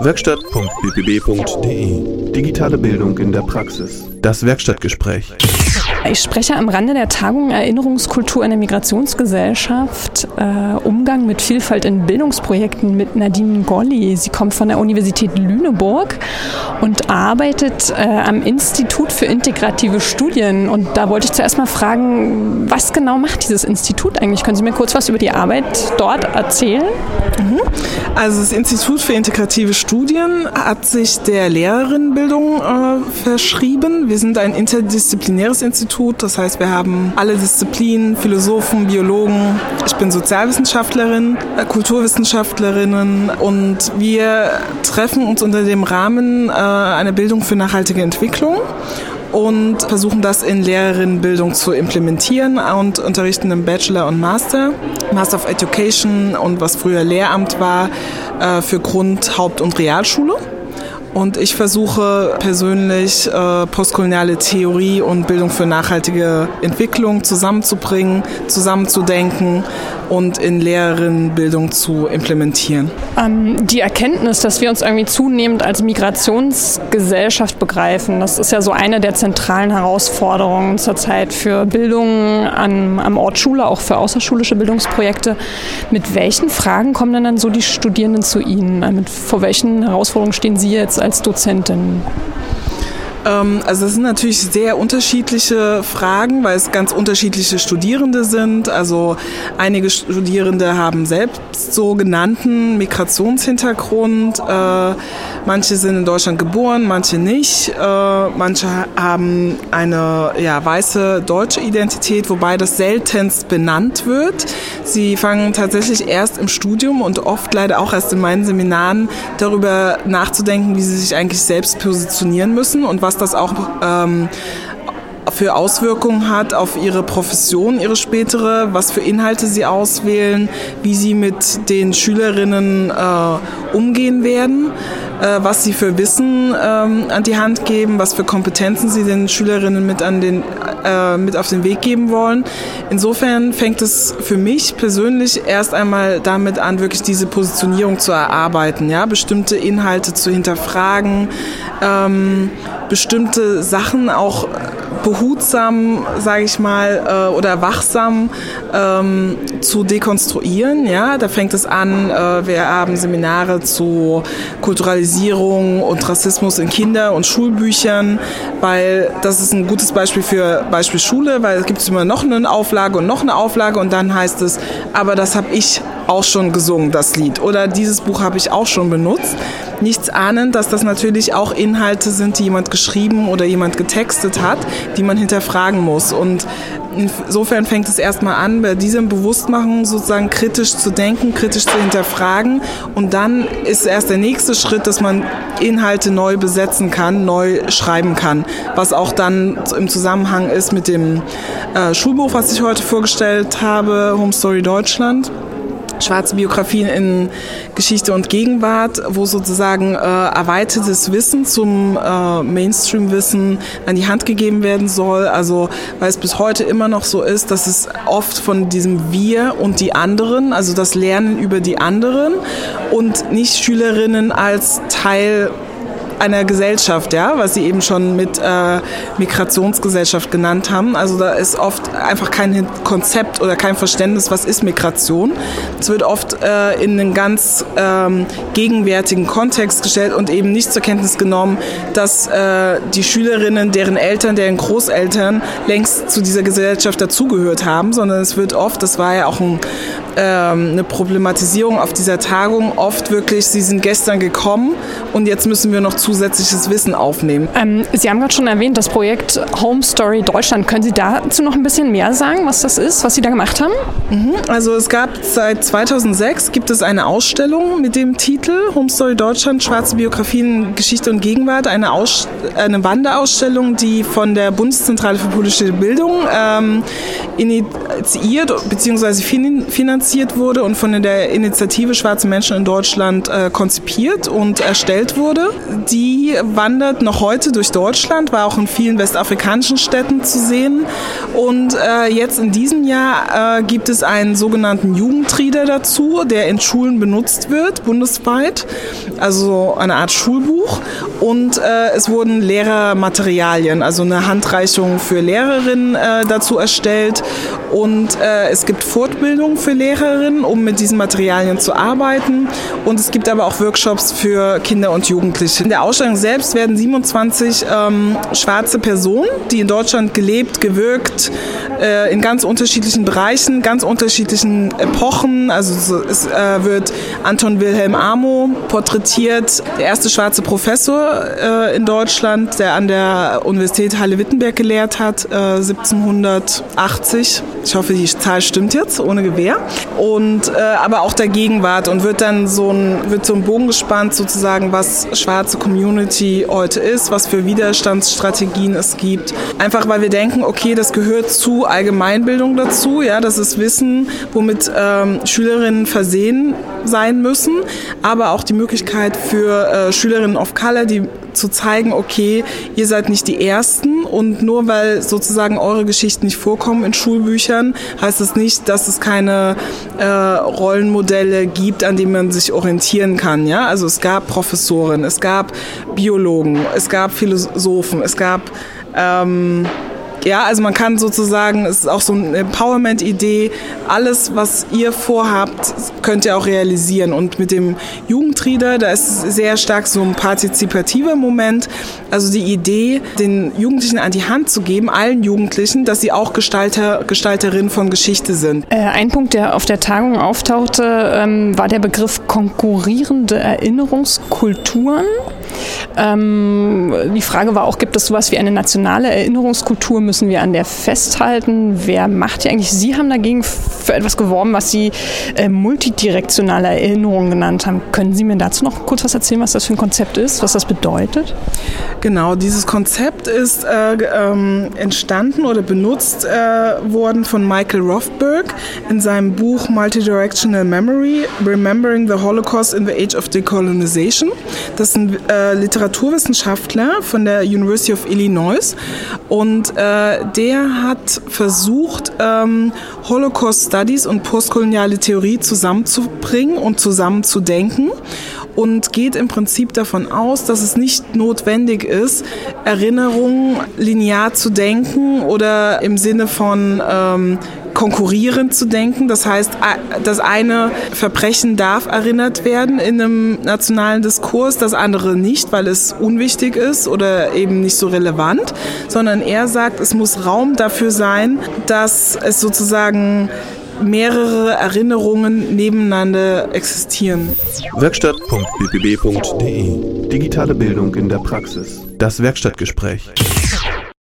Werkstatt.bbb.de Digitale Bildung in der Praxis. Das Werkstattgespräch. Ich spreche am Rande der Tagung Erinnerungskultur in der Migrationsgesellschaft, äh, Umgang mit Vielfalt in Bildungsprojekten mit Nadine Golli. Sie kommt von der Universität Lüneburg und arbeitet äh, am Institut für integrative Studien. Und da wollte ich zuerst mal fragen, was genau macht dieses Institut eigentlich? Können Sie mir kurz was über die Arbeit dort erzählen? Mhm. Also das Institut für integrative Studien hat sich der Lehrerinnenbildung äh, verschrieben. Wir sind ein interdisziplinäres Institut, das heißt, wir haben alle Disziplinen, Philosophen, Biologen. Ich bin Sozialwissenschaftlerin, äh, Kulturwissenschaftlerinnen und wir treffen uns unter dem Rahmen äh, einer Bildung für nachhaltige Entwicklung und versuchen das in Lehrerinnenbildung zu implementieren und unterrichten im Bachelor und Master, Master of Education und was früher Lehramt war äh, für Grund-, Haupt- und Realschule. Und ich versuche persönlich äh, postkoloniale Theorie und Bildung für nachhaltige Entwicklung zusammenzubringen, zusammenzudenken und in Lehrerinnenbildung zu implementieren. Ähm, die Erkenntnis, dass wir uns irgendwie zunehmend als Migrationsgesellschaft begreifen, das ist ja so eine der zentralen Herausforderungen zurzeit für Bildung an, am Ort Schule, auch für außerschulische Bildungsprojekte. Mit welchen Fragen kommen denn dann so die Studierenden zu Ihnen? Äh, mit, vor welchen Herausforderungen stehen Sie jetzt als Dozentin? Ähm, also es sind natürlich sehr unterschiedliche Fragen, weil es ganz unterschiedliche Studierende sind. Also einige Studierende haben selbst sogenannten Migrationshintergrund. Äh, manche sind in Deutschland geboren, manche nicht. Äh, manche haben eine ja, weiße deutsche Identität, wobei das seltenst benannt wird. Sie fangen tatsächlich erst im Studium und oft leider auch erst in meinen Seminaren darüber nachzudenken, wie sie sich eigentlich selbst positionieren müssen und was das auch ähm, für Auswirkungen hat auf ihre Profession, ihre spätere, was für Inhalte sie auswählen, wie sie mit den Schülerinnen äh, umgehen werden, äh, was sie für Wissen ähm, an die Hand geben, was für Kompetenzen sie den Schülerinnen mit, an den, äh, mit auf den Weg geben wollen. Insofern fängt es für mich persönlich erst einmal damit an, wirklich diese Positionierung zu erarbeiten, ja, bestimmte Inhalte zu hinterfragen, ähm, bestimmte Sachen auch behutsam, sage ich mal, äh, oder wachsam ähm, zu dekonstruieren. Ja, da fängt es an. Äh, wir haben Seminare zu Kulturalisierung und Rassismus in Kinder- und Schulbüchern, weil das ist ein gutes Beispiel für Beispiel Schule, weil es gibt immer noch eine Auflage und noch eine Auflage und dann heißt es, aber das habe ich auch schon gesungen, das Lied. Oder dieses Buch habe ich auch schon benutzt. Nichts ahnend, dass das natürlich auch Inhalte sind, die jemand geschrieben oder jemand getextet hat, die man hinterfragen muss. Und insofern fängt es erstmal an, bei diesem Bewusstmachen sozusagen kritisch zu denken, kritisch zu hinterfragen. Und dann ist erst der nächste Schritt, dass man Inhalte neu besetzen kann, neu schreiben kann. Was auch dann im Zusammenhang ist mit dem äh, Schulbuch, was ich heute vorgestellt habe, Home Story Deutschland schwarze Biografien in Geschichte und Gegenwart, wo sozusagen äh, erweitertes Wissen zum äh, Mainstream-Wissen an die Hand gegeben werden soll. Also weil es bis heute immer noch so ist, dass es oft von diesem Wir und die anderen, also das Lernen über die anderen und nicht Schülerinnen als Teil einer Gesellschaft, ja, was Sie eben schon mit äh, Migrationsgesellschaft genannt haben. Also da ist oft einfach kein Konzept oder kein Verständnis, was ist Migration. Es wird oft äh, in einen ganz ähm, gegenwärtigen Kontext gestellt und eben nicht zur Kenntnis genommen, dass äh, die Schülerinnen, deren Eltern, deren Großeltern längst zu dieser Gesellschaft dazugehört haben, sondern es wird oft, das war ja auch ein, ähm, eine Problematisierung auf dieser Tagung, oft wirklich, sie sind gestern gekommen und jetzt müssen wir noch zu zusätzliches Wissen aufnehmen. Ähm, Sie haben gerade schon erwähnt, das Projekt Home Story Deutschland. Können Sie dazu noch ein bisschen mehr sagen, was das ist, was Sie da gemacht haben? Mhm. Also es gab seit 2006 gibt es eine Ausstellung mit dem Titel Home Story Deutschland, schwarze Biografien, Geschichte und Gegenwart. Eine, Aus eine Wanderausstellung, die von der Bundeszentrale für politische Bildung ähm, initiiert bzw. finanziert finanziert wurde und von der Initiative Schwarze Menschen in Deutschland äh, konzipiert und erstellt wurde. Die wandert noch heute durch Deutschland, war auch in vielen westafrikanischen Städten zu sehen. Und äh, jetzt in diesem Jahr äh, gibt es einen sogenannten Jugendreader dazu, der in Schulen benutzt wird, bundesweit. Also eine Art Schulbuch. Und äh, es wurden Lehrermaterialien, also eine Handreichung für Lehrerinnen äh, dazu erstellt. Und äh, es gibt Fortbildung für Lehrerinnen, um mit diesen Materialien zu arbeiten. Und es gibt aber auch Workshops für Kinder und Jugendliche. In der Ausstellung selbst werden 27 ähm, schwarze Personen, die in Deutschland gelebt, gewirkt, äh, in ganz unterschiedlichen Bereichen, ganz unterschiedlichen Epochen. Also es äh, wird Anton Wilhelm Amo porträtiert, der erste schwarze Professor äh, in Deutschland, der an der Universität Halle-Wittenberg gelehrt hat, 1780. Äh, ich hoffe, die Zahl stimmt jetzt, ohne Gewehr. Und äh, aber auch der Gegenwart und wird dann so ein, wird so ein Bogen gespannt, sozusagen, was schwarze Community heute ist, was für Widerstandsstrategien es gibt. Einfach weil wir denken, okay, das gehört zu Allgemeinbildung dazu, ja, das ist Wissen, womit ähm, Schülerinnen versehen sein müssen, aber auch die Möglichkeit für äh, Schülerinnen of Color, die zu zeigen, okay, ihr seid nicht die Ersten und nur weil sozusagen eure Geschichten nicht vorkommen in Schulbüchern, heißt das nicht, dass es keine äh, Rollenmodelle gibt, an denen man sich orientieren kann. Ja? Also es gab Professoren, es gab Biologen, es gab Philosophen, es gab ähm, ja, also man kann sozusagen, es ist auch so eine Empowerment-Idee, alles, was ihr vorhabt, könnt ihr auch realisieren. Und mit dem Jugendreader, da ist sehr stark so ein partizipativer Moment. Also die Idee, den Jugendlichen an die Hand zu geben, allen Jugendlichen, dass sie auch Gestalter, Gestalterinnen von Geschichte sind. Äh, ein Punkt, der auf der Tagung auftauchte, ähm, war der Begriff konkurrierende Erinnerungskulturen. Ähm, die Frage war auch, gibt es sowas wie eine nationale Erinnerungskultur? Müssen wir an der festhalten? Wer macht die eigentlich? Sie haben dagegen für etwas geworben, was Sie äh, multidirektionale Erinnerung genannt haben. Können Sie mir dazu noch kurz was erzählen, was das für ein Konzept ist, was das bedeutet? Genau, dieses Konzept ist äh, ähm, entstanden oder benutzt äh, worden von Michael Rothberg in seinem Buch Multidirectional Memory, Remembering the Holocaust in the Age of Decolonization. Das ist ein äh, Literaturwissenschaftler von der University of Illinois. Und äh, der hat versucht, ähm, Holocaust Studies und postkoloniale Theorie zusammenzubringen und zusammenzudenken und geht im Prinzip davon aus, dass es nicht notwendig ist, Erinnerungen linear zu denken oder im Sinne von ähm, konkurrierend zu denken. Das heißt, das eine Verbrechen darf erinnert werden in einem nationalen Diskurs, das andere nicht, weil es unwichtig ist oder eben nicht so relevant, sondern er sagt, es muss Raum dafür sein, dass es sozusagen mehrere Erinnerungen nebeneinander existieren. Werkstatt.bbb.de Digitale Bildung in der Praxis. Das Werkstattgespräch.